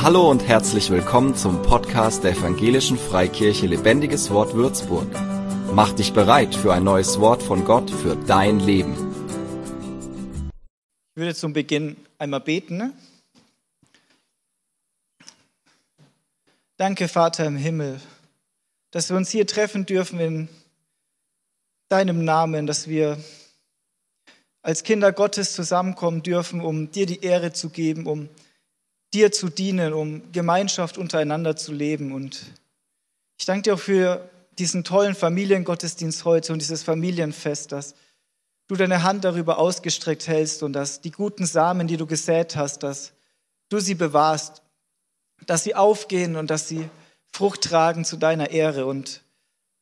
Hallo und herzlich willkommen zum Podcast der Evangelischen Freikirche Lebendiges Wort Würzburg. Mach dich bereit für ein neues Wort von Gott für dein Leben. Ich würde zum Beginn einmal beten. Ne? Danke, Vater im Himmel, dass wir uns hier treffen dürfen in deinem Namen, dass wir als Kinder Gottes zusammenkommen dürfen, um dir die Ehre zu geben, um zu dienen, um Gemeinschaft untereinander zu leben. Und ich danke dir auch für diesen tollen Familiengottesdienst heute und dieses Familienfest, dass du deine Hand darüber ausgestreckt hältst und dass die guten Samen, die du gesät hast, dass du sie bewahrst, dass sie aufgehen und dass sie Frucht tragen zu deiner Ehre. Und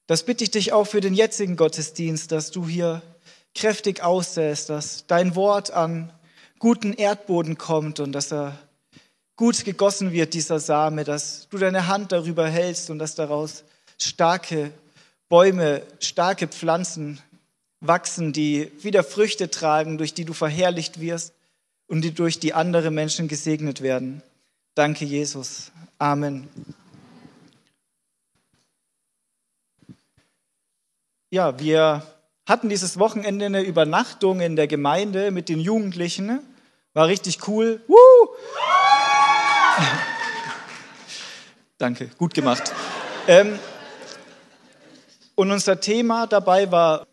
das bitte ich dich auch für den jetzigen Gottesdienst, dass du hier kräftig aussäst, dass dein Wort an guten Erdboden kommt und dass er gut gegossen wird, dieser Same, dass du deine Hand darüber hältst und dass daraus starke Bäume, starke Pflanzen wachsen, die wieder Früchte tragen, durch die du verherrlicht wirst und die durch die andere Menschen gesegnet werden. Danke, Jesus. Amen. Ja, wir hatten dieses Wochenende eine Übernachtung in der Gemeinde mit den Jugendlichen. War richtig cool. Woo! Danke, gut gemacht. Ähm, und unser Thema dabei war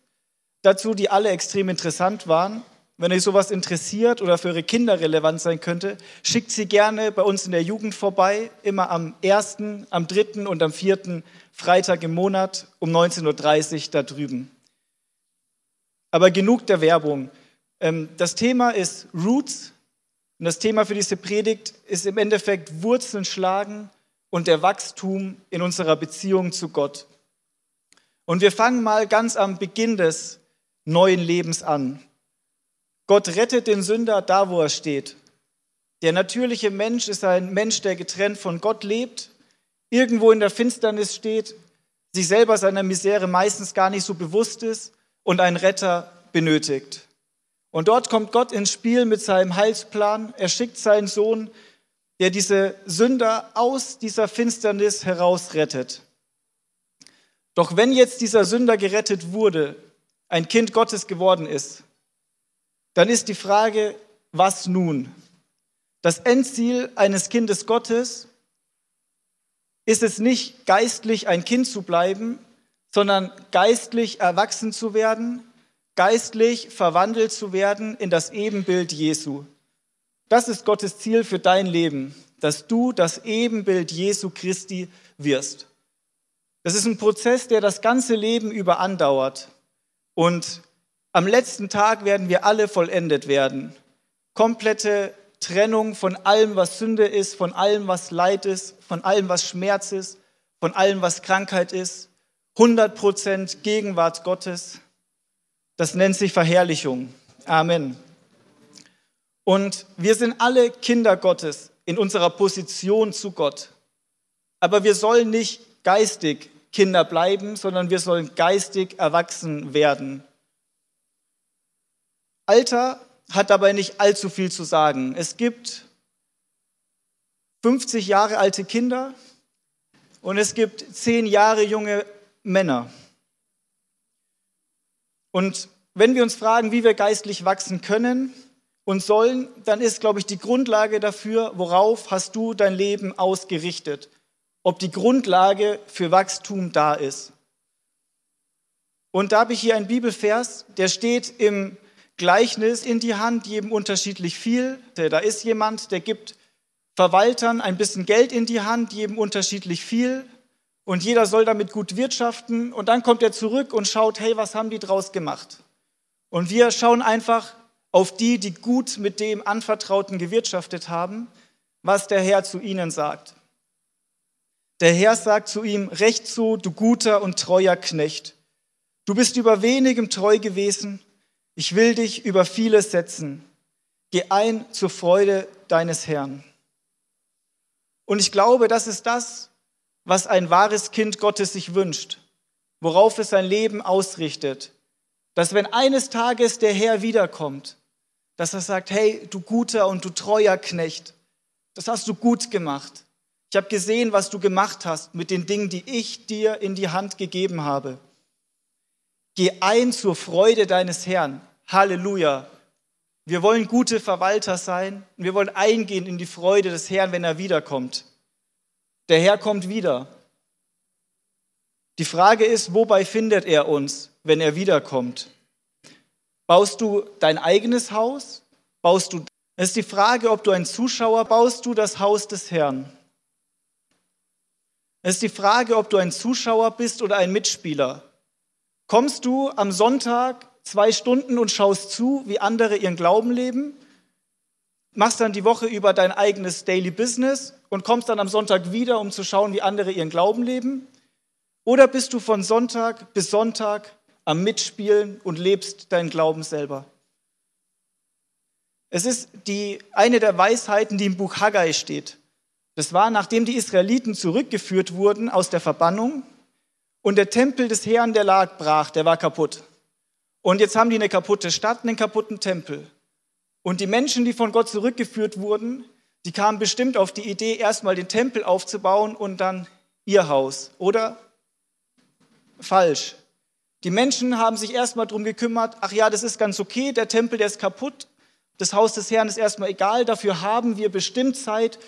dazu, die alle extrem interessant waren. Wenn euch sowas interessiert oder für eure Kinder relevant sein könnte, schickt sie gerne bei uns in der Jugend vorbei, immer am 1., am 3. und am 4. Freitag im Monat um 19.30 Uhr da drüben. Aber genug der Werbung. Ähm, das Thema ist Roots und das Thema für diese Predigt ist im Endeffekt Wurzeln schlagen und der Wachstum in unserer Beziehung zu Gott. Und wir fangen mal ganz am Beginn des neuen Lebens an. Gott rettet den Sünder da, wo er steht. Der natürliche Mensch ist ein Mensch, der getrennt von Gott lebt, irgendwo in der Finsternis steht, sich selber seiner Misere meistens gar nicht so bewusst ist und einen Retter benötigt. Und dort kommt Gott ins Spiel mit seinem Heilsplan. Er schickt seinen Sohn, der diese Sünder aus dieser Finsternis herausrettet. Doch wenn jetzt dieser Sünder gerettet wurde, ein Kind Gottes geworden ist, dann ist die Frage, was nun? Das Endziel eines Kindes Gottes ist es nicht, geistlich ein Kind zu bleiben, sondern geistlich erwachsen zu werden, geistlich verwandelt zu werden in das Ebenbild Jesu. Das ist Gottes Ziel für dein Leben, dass du das Ebenbild Jesu Christi wirst. Das ist ein Prozess, der das ganze Leben über andauert. Und am letzten Tag werden wir alle vollendet werden. Komplette Trennung von allem, was Sünde ist, von allem, was Leid ist, von allem, was Schmerz ist, von allem, was Krankheit ist. 100% Gegenwart Gottes. Das nennt sich Verherrlichung. Amen. Und wir sind alle Kinder Gottes in unserer Position zu Gott. Aber wir sollen nicht geistig Kinder bleiben, sondern wir sollen geistig erwachsen werden. Alter hat dabei nicht allzu viel zu sagen. Es gibt 50 Jahre alte Kinder und es gibt 10 Jahre junge Männer. Und wenn wir uns fragen, wie wir geistlich wachsen können und sollen, dann ist, glaube ich, die Grundlage dafür, worauf hast du dein Leben ausgerichtet? Ob die Grundlage für Wachstum da ist. Und da habe ich hier einen Bibelvers, der steht im Gleichnis in die Hand, jedem unterschiedlich viel. Da ist jemand, der gibt Verwaltern ein bisschen Geld in die Hand, jedem unterschiedlich viel und jeder soll damit gut wirtschaften und dann kommt er zurück und schaut, hey, was haben die draus gemacht? Und wir schauen einfach auf die, die gut mit dem Anvertrauten gewirtschaftet haben, was der Herr zu ihnen sagt. Der Herr sagt zu ihm, recht so, du guter und treuer Knecht. Du bist über wenigem treu gewesen, ich will dich über vieles setzen. Geh ein zur Freude deines Herrn. Und ich glaube, das ist das, was ein wahres Kind Gottes sich wünscht, worauf es sein Leben ausrichtet. Dass wenn eines Tages der Herr wiederkommt, dass er sagt, hey, du guter und du treuer Knecht, Das hast du gut gemacht. Ich habe gesehen, was du gemacht hast mit den Dingen, die ich dir in die Hand gegeben habe. Geh ein zur Freude deines Herrn. Halleluja. Wir wollen gute Verwalter sein und wir wollen eingehen in die Freude des Herrn, wenn er wiederkommt. Der Herr kommt wieder. Die Frage ist, wobei findet er uns, wenn er wiederkommt? Baust du dein eigenes Haus? Baust du es ist die Frage, ob du ein Zuschauer baust du das Haus des Herrn. Es ist die Frage, ob du ein Zuschauer bist oder ein Mitspieler. Kommst du am Sonntag zwei Stunden und schaust zu, wie andere ihren Glauben leben, machst dann die Woche über dein eigenes Daily Business und kommst dann am Sonntag wieder, um zu schauen, wie andere ihren Glauben leben? Oder bist du von Sonntag bis Sonntag am Mitspielen und lebst deinen Glauben selber? Es ist die, eine der Weisheiten, die im Buch Haggai steht. Das war, nachdem die Israeliten zurückgeführt wurden aus der Verbannung und der Tempel des Herrn, der lag brach, der war kaputt. Und jetzt haben die eine kaputte Stadt, einen kaputten Tempel. Und die Menschen, die von Gott zurückgeführt wurden, die kamen bestimmt auf die Idee, erstmal den Tempel aufzubauen und dann ihr Haus. Oder falsch. Die Menschen haben sich erstmal darum gekümmert, ach ja, das ist ganz okay, der Tempel, der ist kaputt, das Haus des Herrn ist erstmal egal, dafür haben wir bestimmt Zeit,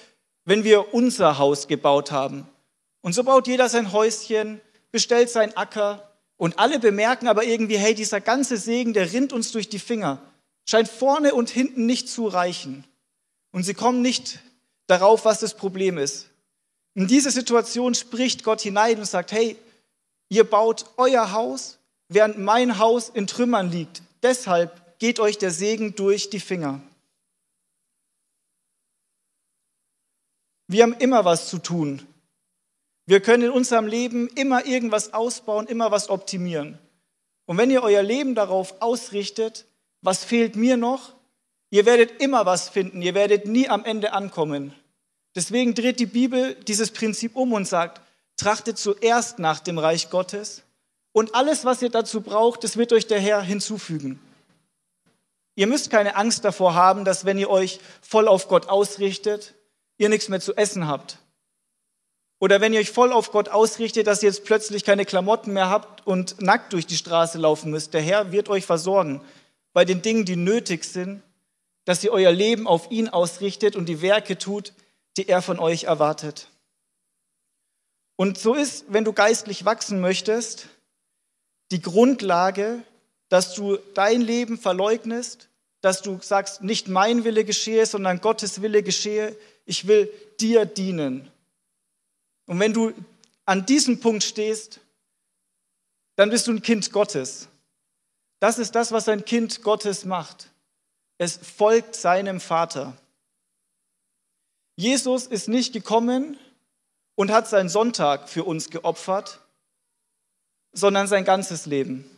wenn wir unser Haus gebaut haben. Und so baut jeder sein Häuschen, bestellt seinen Acker, und alle bemerken aber irgendwie, hey, dieser ganze Segen, der rinnt uns durch die Finger, scheint vorne und hinten nicht zu reichen. Und sie kommen nicht darauf, was das Problem ist. In diese Situation spricht Gott hinein und sagt, hey, ihr baut euer Haus, während mein Haus in Trümmern liegt. Deshalb geht euch der Segen durch die Finger. Wir haben immer was zu tun wir können in unserem Leben immer irgendwas ausbauen, immer was optimieren. Und wenn ihr euer Leben darauf ausrichtet, was fehlt mir noch? Ihr werdet immer was finden, ihr werdet nie am Ende ankommen. Deswegen dreht die Bibel dieses Prinzip um und sagt, trachtet zuerst nach dem Reich Gottes und alles, was ihr dazu braucht, das wird euch der Herr hinzufügen. Ihr müsst keine Angst davor haben, dass wenn ihr euch voll auf Gott ausrichtet, ihr nichts mehr zu essen habt. Oder wenn ihr euch voll auf Gott ausrichtet, dass ihr jetzt plötzlich keine Klamotten mehr habt und nackt durch die Straße laufen müsst. Der Herr wird euch versorgen bei den Dingen, die nötig sind, dass ihr euer Leben auf ihn ausrichtet und die Werke tut, die er von euch erwartet. Und so ist, wenn du geistlich wachsen möchtest, die Grundlage, dass du dein Leben verleugnest, dass du sagst, nicht mein Wille geschehe, sondern Gottes Wille geschehe. Ich will dir dienen. Und wenn du an diesem Punkt stehst, dann bist du ein Kind Gottes. Das ist das, was ein Kind Gottes macht. Es folgt seinem Vater. Jesus ist nicht gekommen und hat seinen Sonntag für uns geopfert, sondern sein ganzes Leben.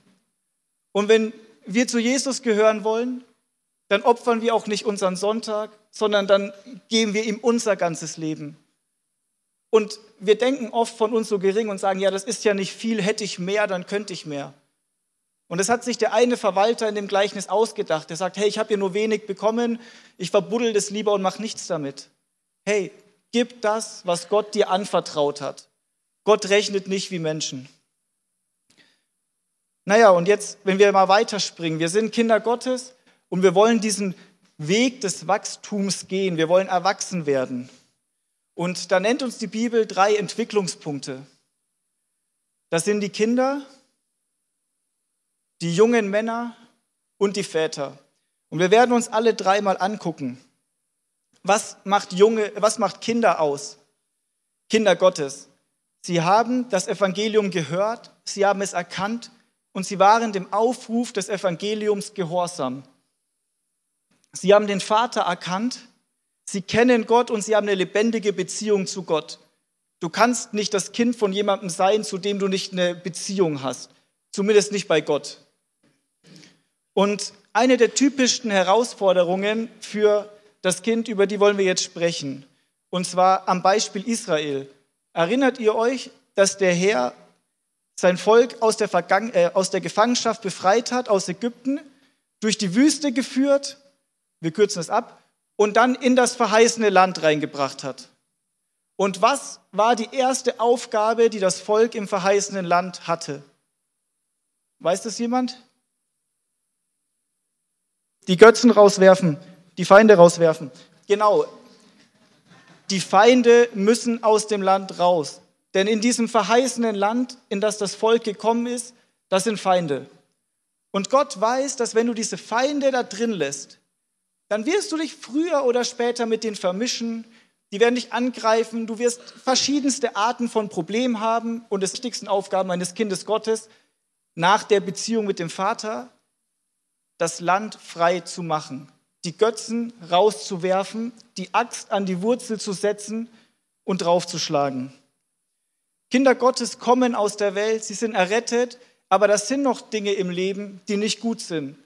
Und wenn wir zu Jesus gehören wollen, dann opfern wir auch nicht unseren Sonntag, sondern dann geben wir ihm unser ganzes Leben. Und wir denken oft von uns so gering und sagen, ja, das ist ja nicht viel, hätte ich mehr, dann könnte ich mehr. Und das hat sich der eine Verwalter in dem Gleichnis ausgedacht. Der sagt, hey, ich habe hier nur wenig bekommen, ich verbuddel das lieber und mache nichts damit. Hey, gib das, was Gott dir anvertraut hat. Gott rechnet nicht wie Menschen. Naja, und jetzt, wenn wir mal weiterspringen, wir sind Kinder Gottes und wir wollen diesen Weg des Wachstums gehen, wir wollen erwachsen werden. Und da nennt uns die Bibel drei Entwicklungspunkte. Das sind die Kinder, die jungen Männer und die Väter. Und wir werden uns alle dreimal angucken. Was macht junge, was macht Kinder aus? Kinder Gottes. Sie haben das Evangelium gehört, sie haben es erkannt und sie waren dem Aufruf des Evangeliums gehorsam. Sie haben den Vater erkannt Sie kennen Gott und sie haben eine lebendige Beziehung zu Gott. Du kannst nicht das Kind von jemandem sein, zu dem du nicht eine Beziehung hast. Zumindest nicht bei Gott. Und eine der typischsten Herausforderungen für das Kind, über die wollen wir jetzt sprechen. Und zwar am Beispiel Israel. Erinnert ihr euch, dass der Herr sein Volk aus der, Vergangen äh, aus der Gefangenschaft befreit hat, aus Ägypten, durch die Wüste geführt, wir kürzen es ab, und dann in das verheißene Land reingebracht hat. Und was war die erste Aufgabe, die das Volk im verheißenen Land hatte? Weiß das jemand? Die Götzen rauswerfen, die Feinde rauswerfen. Genau. Die Feinde müssen aus dem Land raus. Denn in diesem verheißenen Land, in das das Volk gekommen ist, das sind Feinde. Und Gott weiß, dass wenn du diese Feinde da drin lässt, dann wirst du dich früher oder später mit denen vermischen, die werden dich angreifen, du wirst verschiedenste Arten von Problemen haben und das wichtigsten Aufgaben eines Kindes Gottes nach der Beziehung mit dem Vater, das Land frei zu machen, die Götzen rauszuwerfen, die Axt an die Wurzel zu setzen und draufzuschlagen. Kinder Gottes kommen aus der Welt, sie sind errettet, aber das sind noch Dinge im Leben, die nicht gut sind.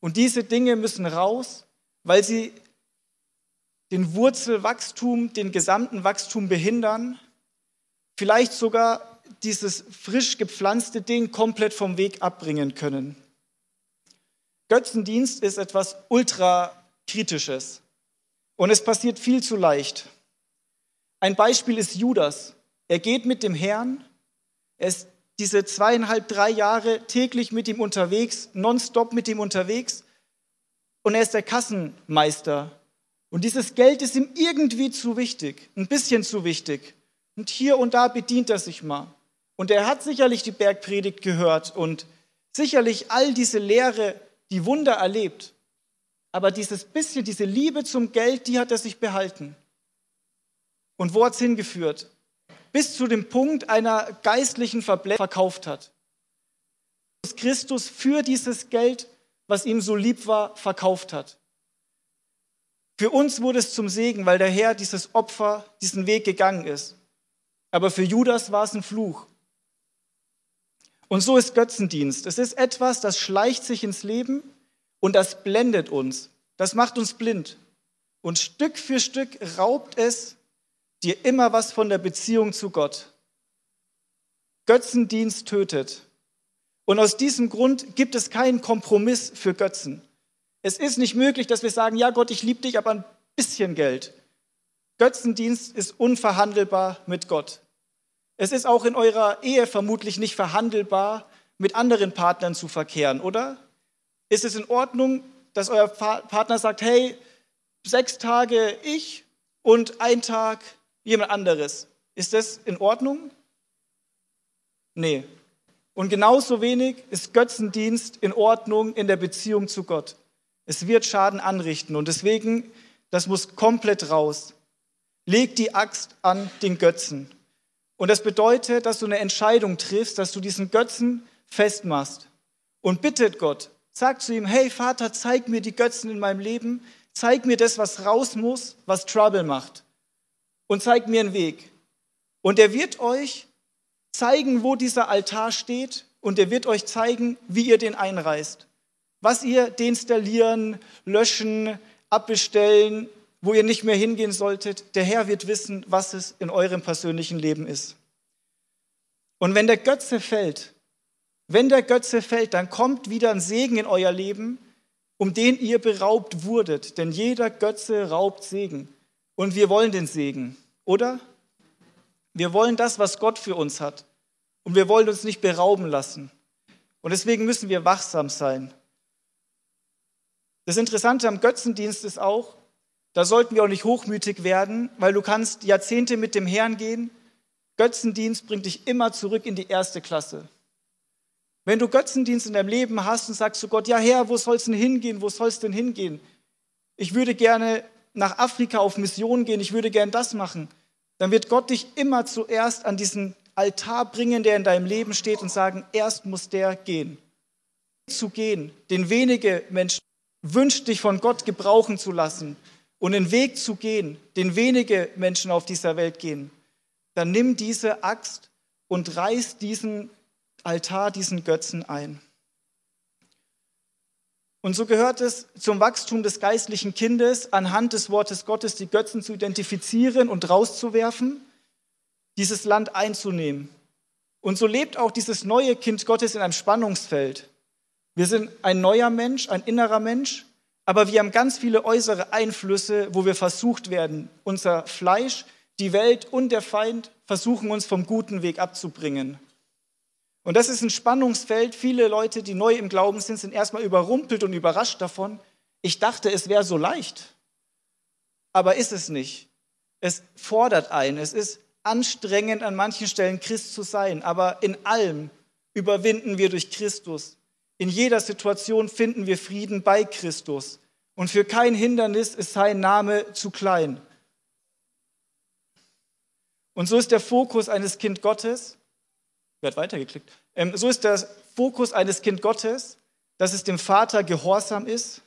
Und diese Dinge müssen raus, weil sie den Wurzelwachstum, den gesamten Wachstum behindern, vielleicht sogar dieses frisch gepflanzte Ding komplett vom Weg abbringen können. Götzendienst ist etwas ultra kritisches und es passiert viel zu leicht. Ein Beispiel ist Judas. Er geht mit dem Herrn, er ist diese zweieinhalb, drei Jahre täglich mit ihm unterwegs, nonstop mit ihm unterwegs und er ist der Kassenmeister und dieses Geld ist ihm irgendwie zu wichtig, ein bisschen zu wichtig. Und hier und da bedient er sich mal. Und er hat sicherlich die Bergpredigt gehört und sicherlich all diese Lehre, die Wunder erlebt. Aber dieses bisschen, diese Liebe zum Geld, die hat er sich behalten. Und wo hat es hingeführt? Bis zu dem Punkt einer geistlichen Verblendung verkauft hat. Christus für dieses Geld, was ihm so lieb war, verkauft hat. Für uns wurde es zum Segen, weil der Herr dieses Opfer, diesen Weg gegangen ist. Aber für Judas war es ein Fluch. Und so ist Götzendienst. Es ist etwas, das schleicht sich ins Leben und das blendet uns. Das macht uns blind. Und Stück für Stück raubt es dir immer was von der Beziehung zu Gott. Götzendienst tötet. Und aus diesem Grund gibt es keinen Kompromiss für Götzen. Es ist nicht möglich, dass wir sagen, ja Gott, ich liebe dich, aber ein bisschen Geld. Götzendienst ist unverhandelbar mit Gott. Es ist auch in eurer Ehe vermutlich nicht verhandelbar, mit anderen Partnern zu verkehren, oder? Ist es in Ordnung, dass euer Partner sagt, hey, sechs Tage ich und ein Tag jemand anderes? Ist das in Ordnung? Nee. Und genauso wenig ist Götzendienst in Ordnung in der Beziehung zu Gott. Es wird Schaden anrichten und deswegen, das muss komplett raus. Leg die Axt an den Götzen. Und das bedeutet, dass du eine Entscheidung triffst, dass du diesen Götzen festmachst. Und bittet Gott, sag zu ihm, hey Vater, zeig mir die Götzen in meinem Leben, zeig mir das, was raus muss, was Trouble macht. Und zeig mir einen Weg. Und er wird euch zeigen, wo dieser Altar steht und er wird euch zeigen, wie ihr den einreißt was ihr deinstallieren, löschen, abbestellen, wo ihr nicht mehr hingehen solltet. Der Herr wird wissen, was es in eurem persönlichen Leben ist. Und wenn der Götze fällt, wenn der Götze fällt, dann kommt wieder ein Segen in euer Leben, um den ihr beraubt wurdet. Denn jeder Götze raubt Segen. Und wir wollen den Segen, oder? Wir wollen das, was Gott für uns hat. Und wir wollen uns nicht berauben lassen. Und deswegen müssen wir wachsam sein. Das Interessante am Götzendienst ist auch, da sollten wir auch nicht hochmütig werden, weil du kannst Jahrzehnte mit dem Herrn gehen. Götzendienst bringt dich immer zurück in die erste Klasse. Wenn du Götzendienst in deinem Leben hast und sagst zu Gott, ja Herr, wo soll es denn hingehen? Wo soll es denn hingehen? Ich würde gerne nach Afrika auf Mission gehen, ich würde gerne das machen. Dann wird Gott dich immer zuerst an diesen Altar bringen, der in deinem Leben steht und sagen, erst muss der gehen. Zu gehen, den wenige Menschen wünscht dich von Gott gebrauchen zu lassen und den Weg zu gehen, den wenige Menschen auf dieser Welt gehen, dann nimm diese Axt und reiß diesen Altar, diesen Götzen ein. Und so gehört es zum Wachstum des geistlichen Kindes, anhand des Wortes Gottes die Götzen zu identifizieren und rauszuwerfen, dieses Land einzunehmen. Und so lebt auch dieses neue Kind Gottes in einem Spannungsfeld. Wir sind ein neuer Mensch, ein innerer Mensch, Aber wir haben ganz viele äußere Einflüsse, wo wir versucht werden, unser Fleisch, die Welt und der Feind versuchen uns vom guten Weg abzubringen. Und das ist ein Spannungsfeld. Viele Leute, die neu im Glauben sind, sind erstmal überrumpelt und überrascht davon. Ich dachte, es wäre so leicht. Aber ist es nicht. Es fordert ein. Es ist anstrengend, an manchen Stellen Christ zu sein. Aber in allem überwinden wir durch Christus. In jeder Situation finden wir Frieden bei Christus. Und für kein Hindernis ist sein Name zu klein. Und so ist der Fokus eines Kind Gottes, wer hat weitergeklickt, ähm, so ist der Fokus eines Kind Gottes, dass es dem Vater gehorsam ist.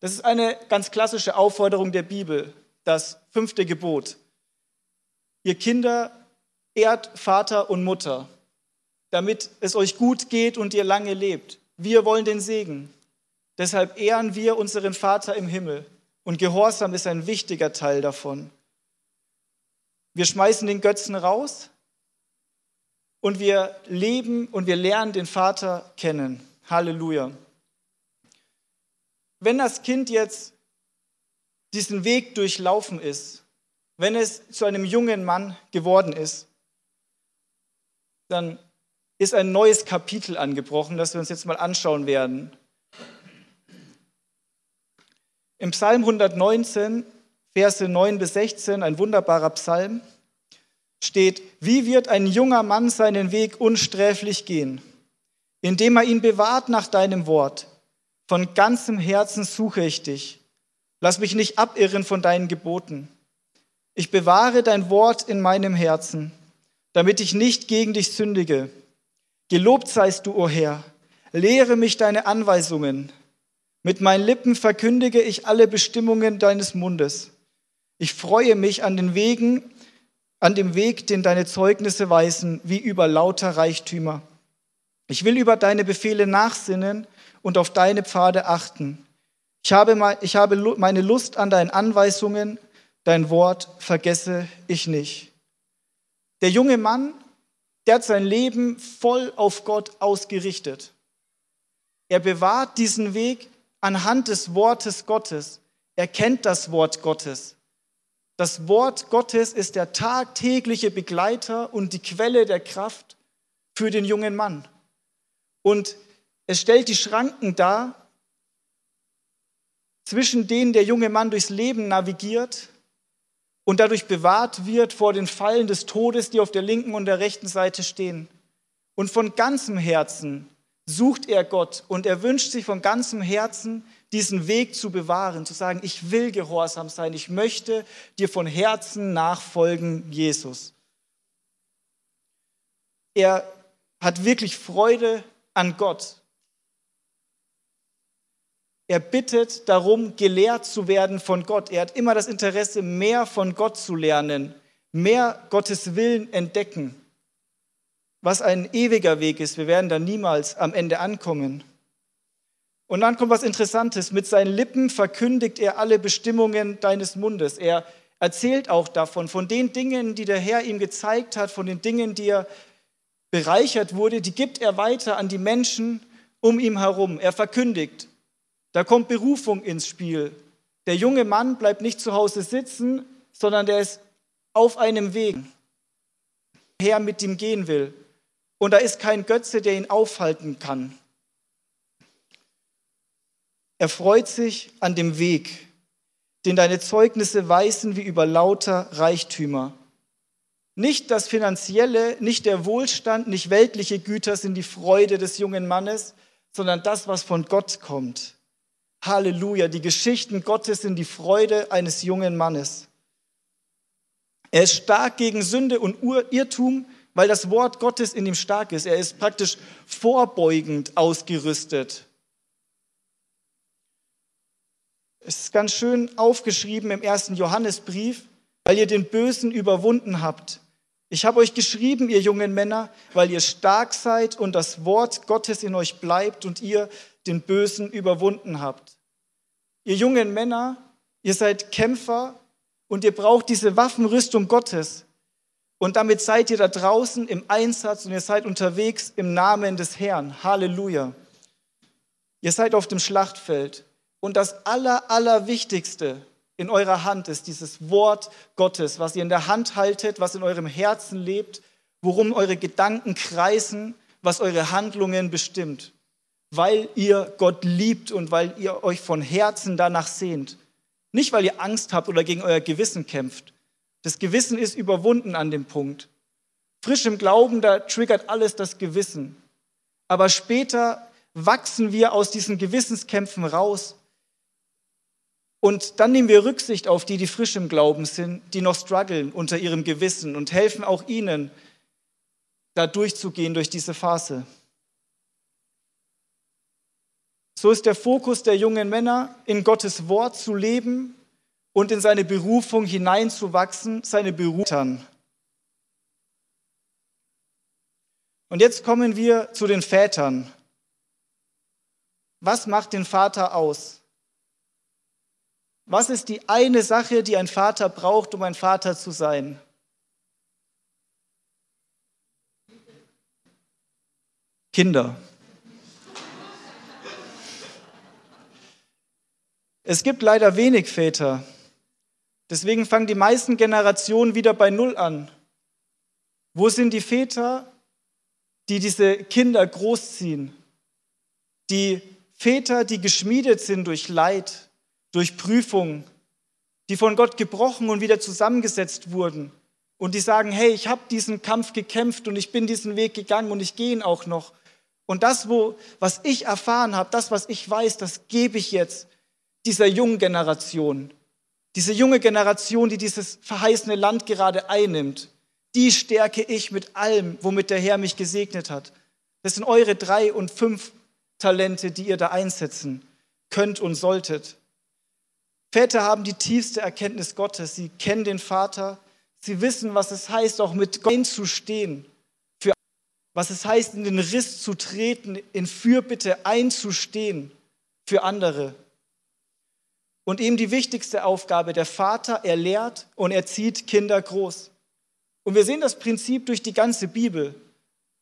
Das ist eine ganz klassische Aufforderung der Bibel, das fünfte Gebot. Ihr Kinder ehrt Vater und Mutter, damit es euch gut geht und ihr lange lebt. Wir wollen den Segen. Deshalb ehren wir unseren Vater im Himmel. Und Gehorsam ist ein wichtiger Teil davon. Wir schmeißen den Götzen raus und wir leben und wir lernen den Vater kennen. Halleluja. Wenn das Kind jetzt diesen Weg durchlaufen ist, wenn es zu einem jungen Mann geworden ist, dann ist ein neues Kapitel angebrochen, das wir uns jetzt mal anschauen werden. Im Psalm 119 Verse 9 bis 16, ein wunderbarer Psalm, steht, wie wird ein junger Mann seinen Weg unsträflich gehen, indem er ihn bewahrt nach deinem Wort. Von ganzem Herzen suche ich dich. Lass mich nicht abirren von deinen Geboten. Ich bewahre dein Wort in meinem Herzen, damit ich nicht gegen dich sündige. Gelobt seist du, o oh Herr. Lehre mich deine Anweisungen. Mit meinen Lippen verkündige ich alle Bestimmungen deines Mundes. Ich freue mich an den Wegen, an dem Weg, den deine Zeugnisse weisen, wie über lauter Reichtümer. Ich will über deine Befehle nachsinnen und auf deine Pfade achten. Ich habe, ich habe meine Lust an deinen Anweisungen, dein Wort vergesse ich nicht. Der junge Mann, der hat sein Leben voll auf Gott ausgerichtet. Er bewahrt diesen Weg anhand des Wortes Gottes. Er kennt das Wort Gottes. Das Wort Gottes ist der tagtägliche Begleiter und die Quelle der Kraft für den jungen Mann. Und es stellt die Schranken dar, zwischen denen der junge Mann durchs Leben navigiert und dadurch bewahrt wird vor den Fallen des Todes, die auf der linken und der rechten Seite stehen. Und von ganzem Herzen sucht er Gott und er wünscht sich von ganzem Herzen, diesen Weg zu bewahren, zu sagen, ich will gehorsam sein, ich möchte dir von Herzen nachfolgen, Jesus. Er hat wirklich Freude an Gott. Er bittet darum, gelehrt zu werden von Gott. Er hat immer das Interesse, mehr von Gott zu lernen, mehr Gottes Willen entdecken, was ein ewiger Weg ist. Wir werden da niemals am Ende ankommen. Und dann kommt was Interessantes. Mit seinen Lippen verkündigt er alle Bestimmungen deines Mundes. Er erzählt auch davon, von den Dingen, die der Herr ihm gezeigt hat, von den Dingen, die er bereichert wurde, die gibt er weiter an die Menschen um ihn herum. Er verkündigt. Da kommt Berufung ins Spiel. Der junge Mann bleibt nicht zu Hause sitzen, sondern der ist auf einem Weg, der Herr mit ihm gehen will. Und da ist kein Götze, der ihn aufhalten kann. Er freut sich an dem Weg, den deine Zeugnisse weisen wie über lauter Reichtümer. Nicht das Finanzielle, nicht der Wohlstand, nicht weltliche Güter sind die Freude des jungen Mannes, sondern das, was von Gott kommt. Halleluja, die Geschichten Gottes sind die Freude eines jungen Mannes. Er ist stark gegen Sünde und Irrtum, weil das Wort Gottes in ihm stark ist. Er ist praktisch vorbeugend ausgerüstet. Es ist ganz schön aufgeschrieben im ersten Johannesbrief, weil ihr den Bösen überwunden habt. Ich habe euch geschrieben, ihr jungen Männer, weil ihr stark seid und das Wort Gottes in euch bleibt und ihr den Bösen überwunden habt. Ihr jungen Männer, ihr seid Kämpfer und ihr braucht diese Waffenrüstung Gottes. Und damit seid ihr da draußen im Einsatz und ihr seid unterwegs im Namen des Herrn. Halleluja. Ihr seid auf dem Schlachtfeld. Und das Aller, Allerwichtigste in eurer Hand ist dieses Wort Gottes, was ihr in der Hand haltet, was in eurem Herzen lebt, worum eure Gedanken kreisen, was eure Handlungen bestimmt, weil ihr Gott liebt und weil ihr euch von Herzen danach sehnt. Nicht, weil ihr Angst habt oder gegen euer Gewissen kämpft. Das Gewissen ist überwunden an dem Punkt. Frisch im Glauben, da triggert alles das Gewissen. Aber später wachsen wir aus diesen Gewissenskämpfen raus. Und dann nehmen wir Rücksicht auf die, die frisch im Glauben sind, die noch strugglen unter ihrem Gewissen und helfen auch ihnen, da durchzugehen durch diese Phase. So ist der Fokus der jungen Männer, in Gottes Wort zu leben und in seine Berufung hineinzuwachsen, seine Berufung. Und jetzt kommen wir zu den Vätern. Was macht den Vater aus? Was ist die eine Sache, die ein Vater braucht, um ein Vater zu sein? Kinder. Es gibt leider wenig Väter. Deswegen fangen die meisten Generationen wieder bei Null an. Wo sind die Väter, die diese Kinder großziehen? Die Väter, die geschmiedet sind durch Leid, durch Prüfungen, die von Gott gebrochen und wieder zusammengesetzt wurden und die sagen, hey, ich habe diesen Kampf gekämpft und ich bin diesen Weg gegangen und ich gehe ihn auch noch. Und das, wo, was ich erfahren habe, das, was ich weiß, das gebe ich jetzt dieser jungen Generation. Diese junge Generation, die dieses verheißene Land gerade einnimmt, die stärke ich mit allem, womit der Herr mich gesegnet hat. Das sind eure drei und fünf Talente, die ihr da einsetzen könnt und solltet. Väter haben die tiefste Erkenntnis Gottes. Sie kennen den Vater. Sie wissen, was es heißt, auch mit Gott einzustehen was es heißt, in den Riss zu treten, in Fürbitte einzustehen für andere. Und eben die wichtigste Aufgabe, der Vater, er lehrt und er zieht Kinder groß. Und wir sehen das Prinzip durch die ganze Bibel.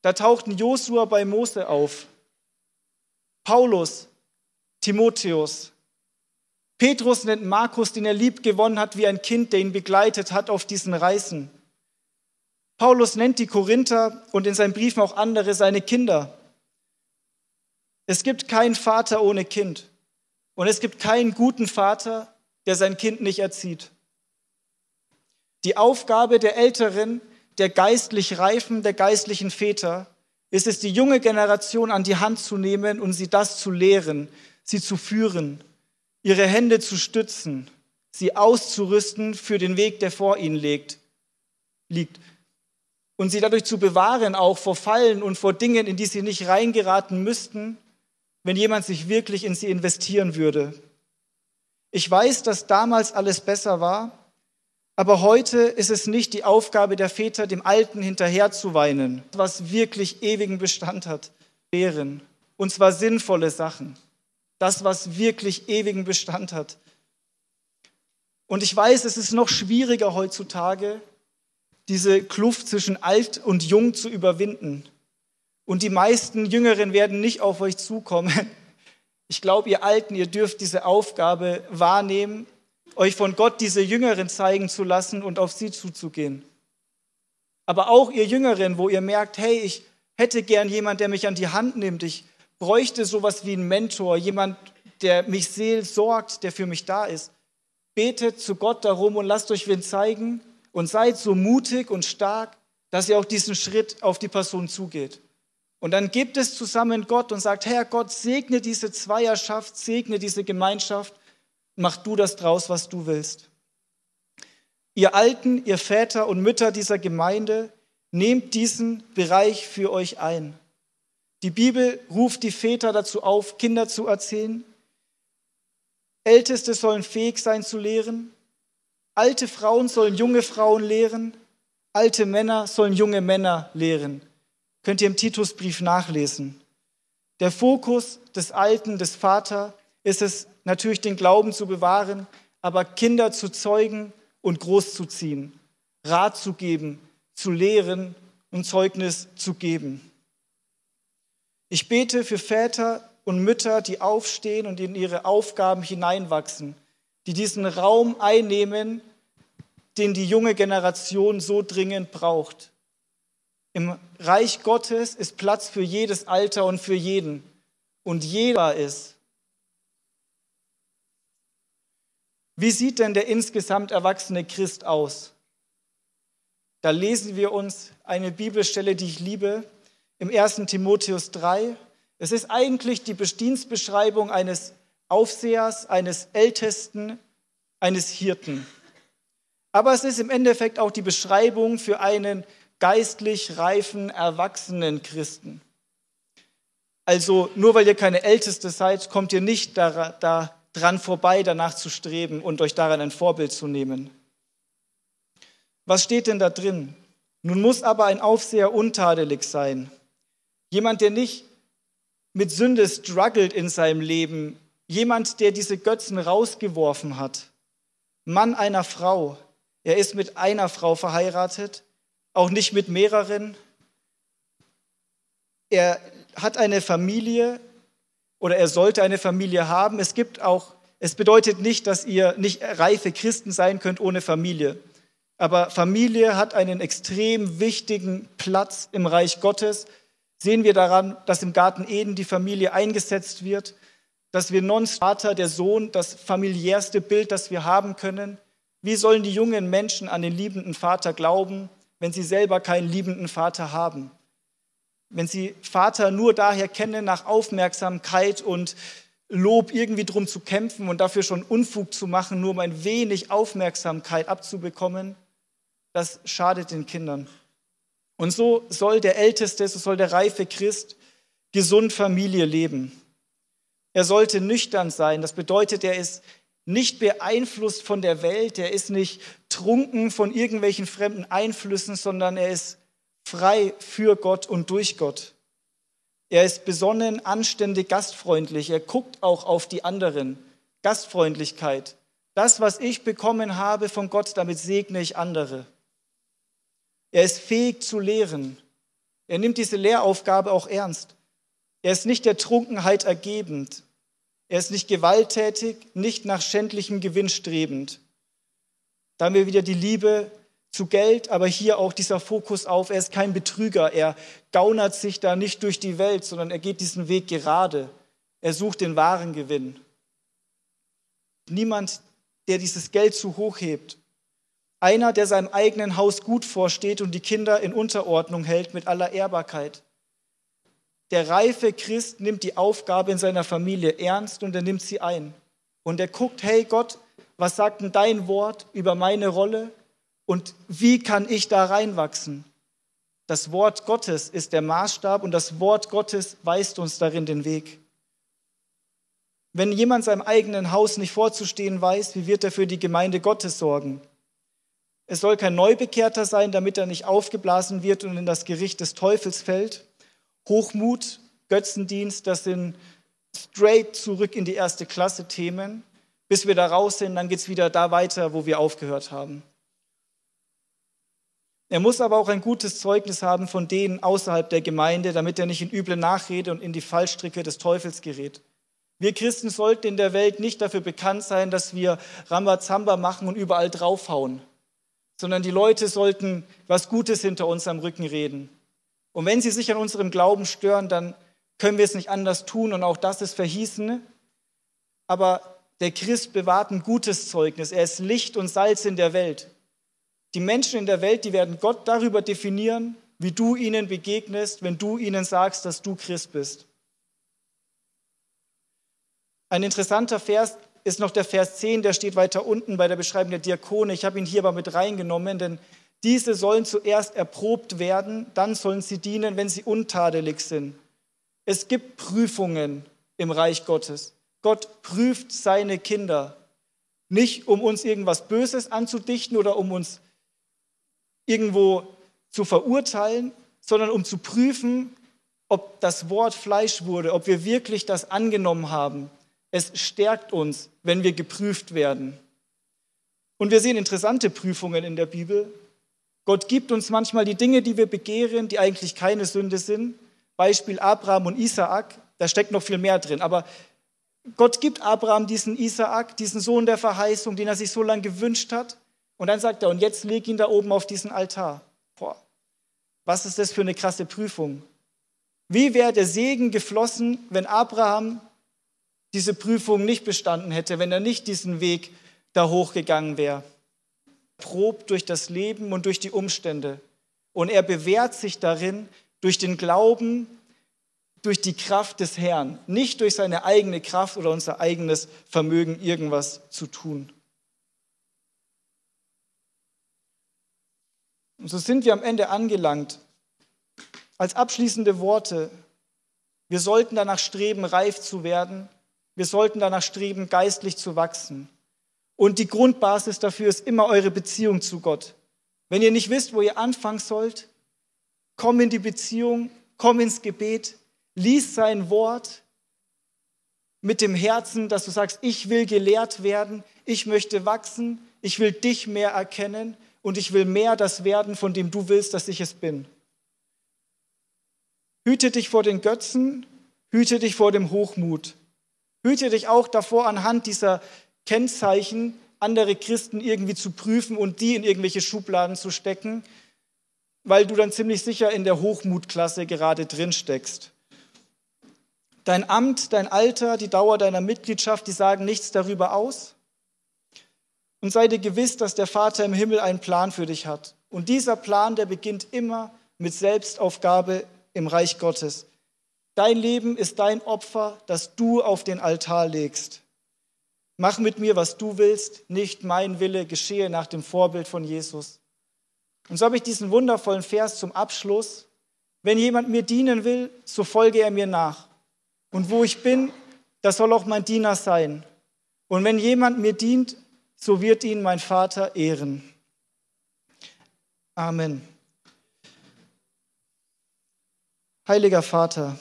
Da tauchten Josua bei Mose auf, Paulus, Timotheus, Petrus nennt Markus, den er lieb gewonnen hat, wie ein Kind, der ihn begleitet hat auf diesen Reisen. Paulus nennt die Korinther und in seinen Briefen auch andere seine Kinder. Es gibt keinen Vater ohne Kind. Und es gibt keinen guten Vater, der sein Kind nicht erzieht. Die Aufgabe der Älteren, der geistlich Reifen, der geistlichen Väter, ist es, die junge Generation an die Hand zu nehmen und sie das zu lehren, sie zu führen, ihre Hände zu stützen, sie auszurüsten für den Weg, der vor ihnen liegt. liegt und sie dadurch zu bewahren, auch vor Fallen und vor Dingen, in die sie nicht reingeraten müssten, wenn jemand sich wirklich in sie investieren würde. Ich weiß, dass damals alles besser war, aber heute ist es nicht die Aufgabe der Väter, dem Alten hinterher zu weinen, was wirklich ewigen Bestand hat, wären. Und zwar sinnvolle Sachen. Das, was wirklich ewigen Bestand hat. Und ich weiß, es ist noch schwieriger heutzutage, diese Kluft zwischen alt und jung zu überwinden. Und die meisten Jüngeren werden nicht auf euch zukommen. Ich glaube, ihr Alten, ihr dürft diese Aufgabe wahrnehmen, euch von Gott diese Jüngeren zeigen zu lassen und auf sie zuzugehen. Aber auch ihr Jüngeren, wo ihr merkt, hey, ich hätte gern jemand, der mich an die Hand nimmt. Ich bräuchte sowas wie einen Mentor, jemand, der mich seelsorgt, der für mich da ist. Betet zu Gott darum und lasst euch wen zeigen, und seid so mutig und stark, dass ihr auch diesen Schritt auf die Person zugeht. Und dann gebt es zusammen Gott und sagt, Herr Gott, segne diese Zweierschaft, segne diese Gemeinschaft, mach du das draus, was du willst. Ihr Alten, ihr Väter und Mütter dieser Gemeinde, nehmt diesen Bereich für euch ein. Die Bibel ruft die Väter dazu auf, Kinder zu erzählen. Älteste sollen fähig sein zu lehren. Alte Frauen sollen junge Frauen lehren, alte Männer sollen junge Männer lehren. Könnt ihr im Titusbrief nachlesen. Der Fokus des Alten, des Vater, ist es natürlich, den Glauben zu bewahren, aber Kinder zu zeugen und großzuziehen, Rat zu geben, zu lehren und Zeugnis zu geben. Ich bete für Väter, und Mütter, die aufstehen und in ihre Aufgaben hineinwachsen, die diesen Raum einnehmen, den die junge Generation so dringend braucht. Im Reich Gottes ist Platz für jedes Alter und für jeden. Und jeder ist. Wie sieht denn der insgesamt erwachsene Christ aus? Da lesen wir uns eine Bibelstelle, die ich liebe, im 1. Timotheus 3. Es ist eigentlich die Dienstbeschreibung eines Aufsehers, eines Ältesten, eines Hirten. Aber es ist im Endeffekt auch die Beschreibung für einen geistlich reifen, erwachsenen Christen. Also nur weil ihr keine Älteste seid, kommt ihr nicht daran da vorbei, danach zu streben und euch daran ein Vorbild zu nehmen. Was steht denn da drin? Nun muss aber ein Aufseher untadelig sein. Jemand, der nicht mit Sünde struggelt in seinem Leben. Jemand, der diese Götzen rausgeworfen hat. Mann einer Frau. Er ist mit einer Frau verheiratet, auch nicht mit mehreren. Er hat eine Familie oder er sollte eine Familie haben. Es gibt auch, es bedeutet nicht, dass ihr nicht reife Christen sein könnt ohne Familie. Aber Familie hat einen extrem wichtigen Platz im Reich Gottes. Sehen wir daran, dass im Garten Eden die Familie eingesetzt wird, dass wir non Vater, der Sohn, das familiärste Bild, das wir haben können. Wie sollen die jungen Menschen an den liebenden Vater glauben, wenn sie selber keinen liebenden Vater haben? Wenn sie Vater nur daher kennen, nach Aufmerksamkeit und Lob irgendwie drum zu kämpfen und dafür schon Unfug zu machen, nur um ein wenig Aufmerksamkeit abzubekommen, das schadet den Kindern. Und so soll der Älteste, so soll der reife Christ gesund Familie leben. Er sollte nüchtern sein. Das bedeutet, er ist nicht beeinflusst von der Welt, er ist nicht trunken von irgendwelchen fremden Einflüssen, sondern er ist frei für Gott und durch Gott. Er ist besonnen, anständig, gastfreundlich. Er guckt auch auf die anderen. Gastfreundlichkeit. Das, was ich bekommen habe von Gott, damit segne ich andere. Er ist fähig zu lehren. Er nimmt diese Lehraufgabe auch ernst. Er ist nicht der Trunkenheit ergebend. Er ist nicht gewalttätig, nicht nach schändlichem Gewinn strebend. Da haben wir wieder die Liebe zu Geld, aber hier auch dieser Fokus auf, er ist kein Betrüger, er gaunert sich da nicht durch die Welt, sondern er geht diesen Weg gerade. Er sucht den wahren Gewinn. Niemand, der dieses Geld zu hoch hebt, einer, der seinem eigenen Haus gut vorsteht und die Kinder in Unterordnung hält mit aller Ehrbarkeit. Der reife Christ nimmt die Aufgabe in seiner Familie ernst und er nimmt sie ein. Und er guckt, hey Gott, was sagt denn dein Wort über meine Rolle und wie kann ich da reinwachsen? Das Wort Gottes ist der Maßstab und das Wort Gottes weist uns darin den Weg. Wenn jemand seinem eigenen Haus nicht vorzustehen weiß, wie wird er für die Gemeinde Gottes sorgen? Es soll kein Neubekehrter sein, damit er nicht aufgeblasen wird und in das Gericht des Teufels fällt. Hochmut, Götzendienst, das sind straight zurück in die erste Klasse Themen. Bis wir da raus sind, dann geht es wieder da weiter, wo wir aufgehört haben. Er muss aber auch ein gutes Zeugnis haben von denen außerhalb der Gemeinde, damit er nicht in üble Nachrede und in die Fallstricke des Teufels gerät. Wir Christen sollten in der Welt nicht dafür bekannt sein, dass wir Rambazamba machen und überall draufhauen sondern die Leute sollten was Gutes hinter unserem Rücken reden. Und wenn sie sich an unserem Glauben stören, dann können wir es nicht anders tun und auch das ist verhießen. Aber der Christ bewahrt ein gutes Zeugnis. Er ist Licht und Salz in der Welt. Die Menschen in der Welt, die werden Gott darüber definieren, wie du ihnen begegnest, wenn du ihnen sagst, dass du Christ bist. Ein interessanter Vers ist noch der Vers 10, der steht weiter unten bei der Beschreibung der Diakone. Ich habe ihn hier aber mit reingenommen, denn diese sollen zuerst erprobt werden, dann sollen sie dienen, wenn sie untadelig sind. Es gibt Prüfungen im Reich Gottes. Gott prüft seine Kinder. Nicht, um uns irgendwas Böses anzudichten oder um uns irgendwo zu verurteilen, sondern um zu prüfen, ob das Wort Fleisch wurde, ob wir wirklich das angenommen haben. Es stärkt uns, wenn wir geprüft werden. Und wir sehen interessante Prüfungen in der Bibel. Gott gibt uns manchmal die Dinge, die wir begehren, die eigentlich keine Sünde sind. Beispiel Abraham und Isaak. Da steckt noch viel mehr drin. Aber Gott gibt Abraham diesen Isaak, diesen Sohn der Verheißung, den er sich so lange gewünscht hat. Und dann sagt er, und jetzt leg ihn da oben auf diesen Altar. Boah, was ist das für eine krasse Prüfung? Wie wäre der Segen geflossen, wenn Abraham diese Prüfung nicht bestanden hätte, wenn er nicht diesen Weg da hochgegangen wäre? Probt durch das Leben und durch die Umstände. Und er bewährt sich darin durch den Glauben, durch die Kraft des Herrn, nicht durch seine eigene Kraft oder unser eigenes Vermögen, irgendwas zu tun. Und so sind wir am Ende angelangt. Als abschließende Worte, wir sollten danach streben, reif zu werden. Wir sollten danach streben, geistlich zu wachsen. Und die Grundbasis dafür ist immer eure Beziehung zu Gott. Wenn ihr nicht wisst, wo ihr anfangen sollt, komm in die Beziehung, komm ins Gebet, lies sein Wort mit dem Herzen, dass du sagst, ich will gelehrt werden, ich möchte wachsen, ich will dich mehr erkennen und ich will mehr das werden, von dem du willst, dass ich es bin. Hüte dich vor den Götzen, hüte dich vor dem Hochmut. Hüte dich auch davor, anhand dieser Kennzeichen andere Christen irgendwie zu prüfen und die in irgendwelche Schubladen zu stecken, weil du dann ziemlich sicher in der Hochmutklasse gerade drin steckst. Dein Amt, dein Alter, die Dauer deiner Mitgliedschaft, die sagen nichts darüber aus. Und sei dir gewiss, dass der Vater im Himmel einen Plan für dich hat. Und dieser Plan, der beginnt immer mit Selbstaufgabe im Reich Gottes. Dein Leben ist dein Opfer, das du auf den Altar legst. Mach mit mir, was du willst, nicht mein Wille geschehe nach dem Vorbild von Jesus. Und so habe ich diesen wundervollen Vers zum Abschluss. Wenn jemand mir dienen will, so folge er mir nach. Und wo ich bin, das soll auch mein Diener sein. Und wenn jemand mir dient, so wird ihn mein Vater ehren. Amen. Heiliger Vater,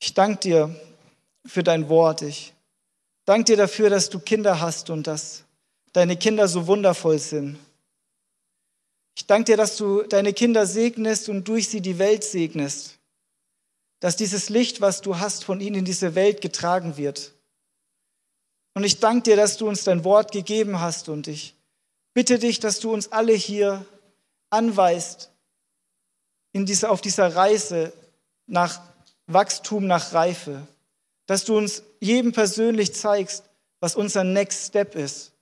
ich danke dir für dein Wort. Ich danke dir dafür, dass du Kinder hast und dass deine Kinder so wundervoll sind. Ich danke dir, dass du deine Kinder segnest und durch sie die Welt segnest dass dieses Licht, was du hast, von ihnen in diese Welt getragen wird. Und ich danke dir, dass du uns dein Wort gegeben hast und ich bitte dich, dass du uns alle hier anweist in dieser, auf dieser Reise nach Wachstum, nach Reife, dass du uns jedem persönlich zeigst, was unser Next Step ist,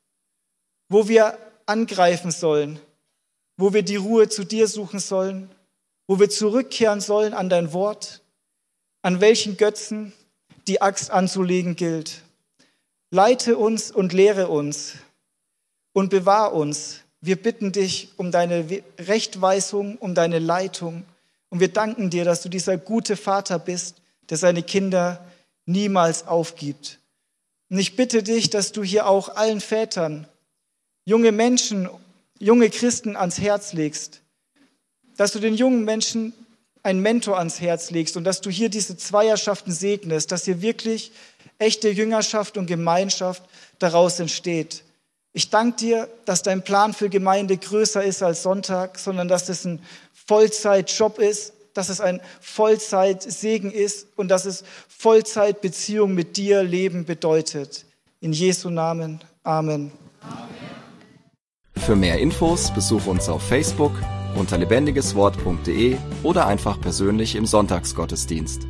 wo wir angreifen sollen, wo wir die Ruhe zu dir suchen sollen, wo wir zurückkehren sollen an dein Wort an welchen Götzen die Axt anzulegen gilt. Leite uns und lehre uns und bewahr uns. Wir bitten dich um deine Rechtweisung, um deine Leitung. Und wir danken dir, dass du dieser gute Vater bist, der seine Kinder niemals aufgibt. Und ich bitte dich, dass du hier auch allen Vätern, junge Menschen, junge Christen ans Herz legst, dass du den jungen Menschen einen Mentor ans Herz legst und dass du hier diese Zweierschaften segnest, dass hier wirklich echte Jüngerschaft und Gemeinschaft daraus entsteht. Ich danke dir, dass dein Plan für Gemeinde größer ist als Sonntag, sondern dass es ein Vollzeitjob ist, dass es ein Vollzeitsegen ist und dass es Vollzeitbeziehung mit dir Leben bedeutet. In Jesu Namen. Amen. Für mehr Infos besuche uns auf Facebook unter lebendigeswort.de oder einfach persönlich im Sonntagsgottesdienst.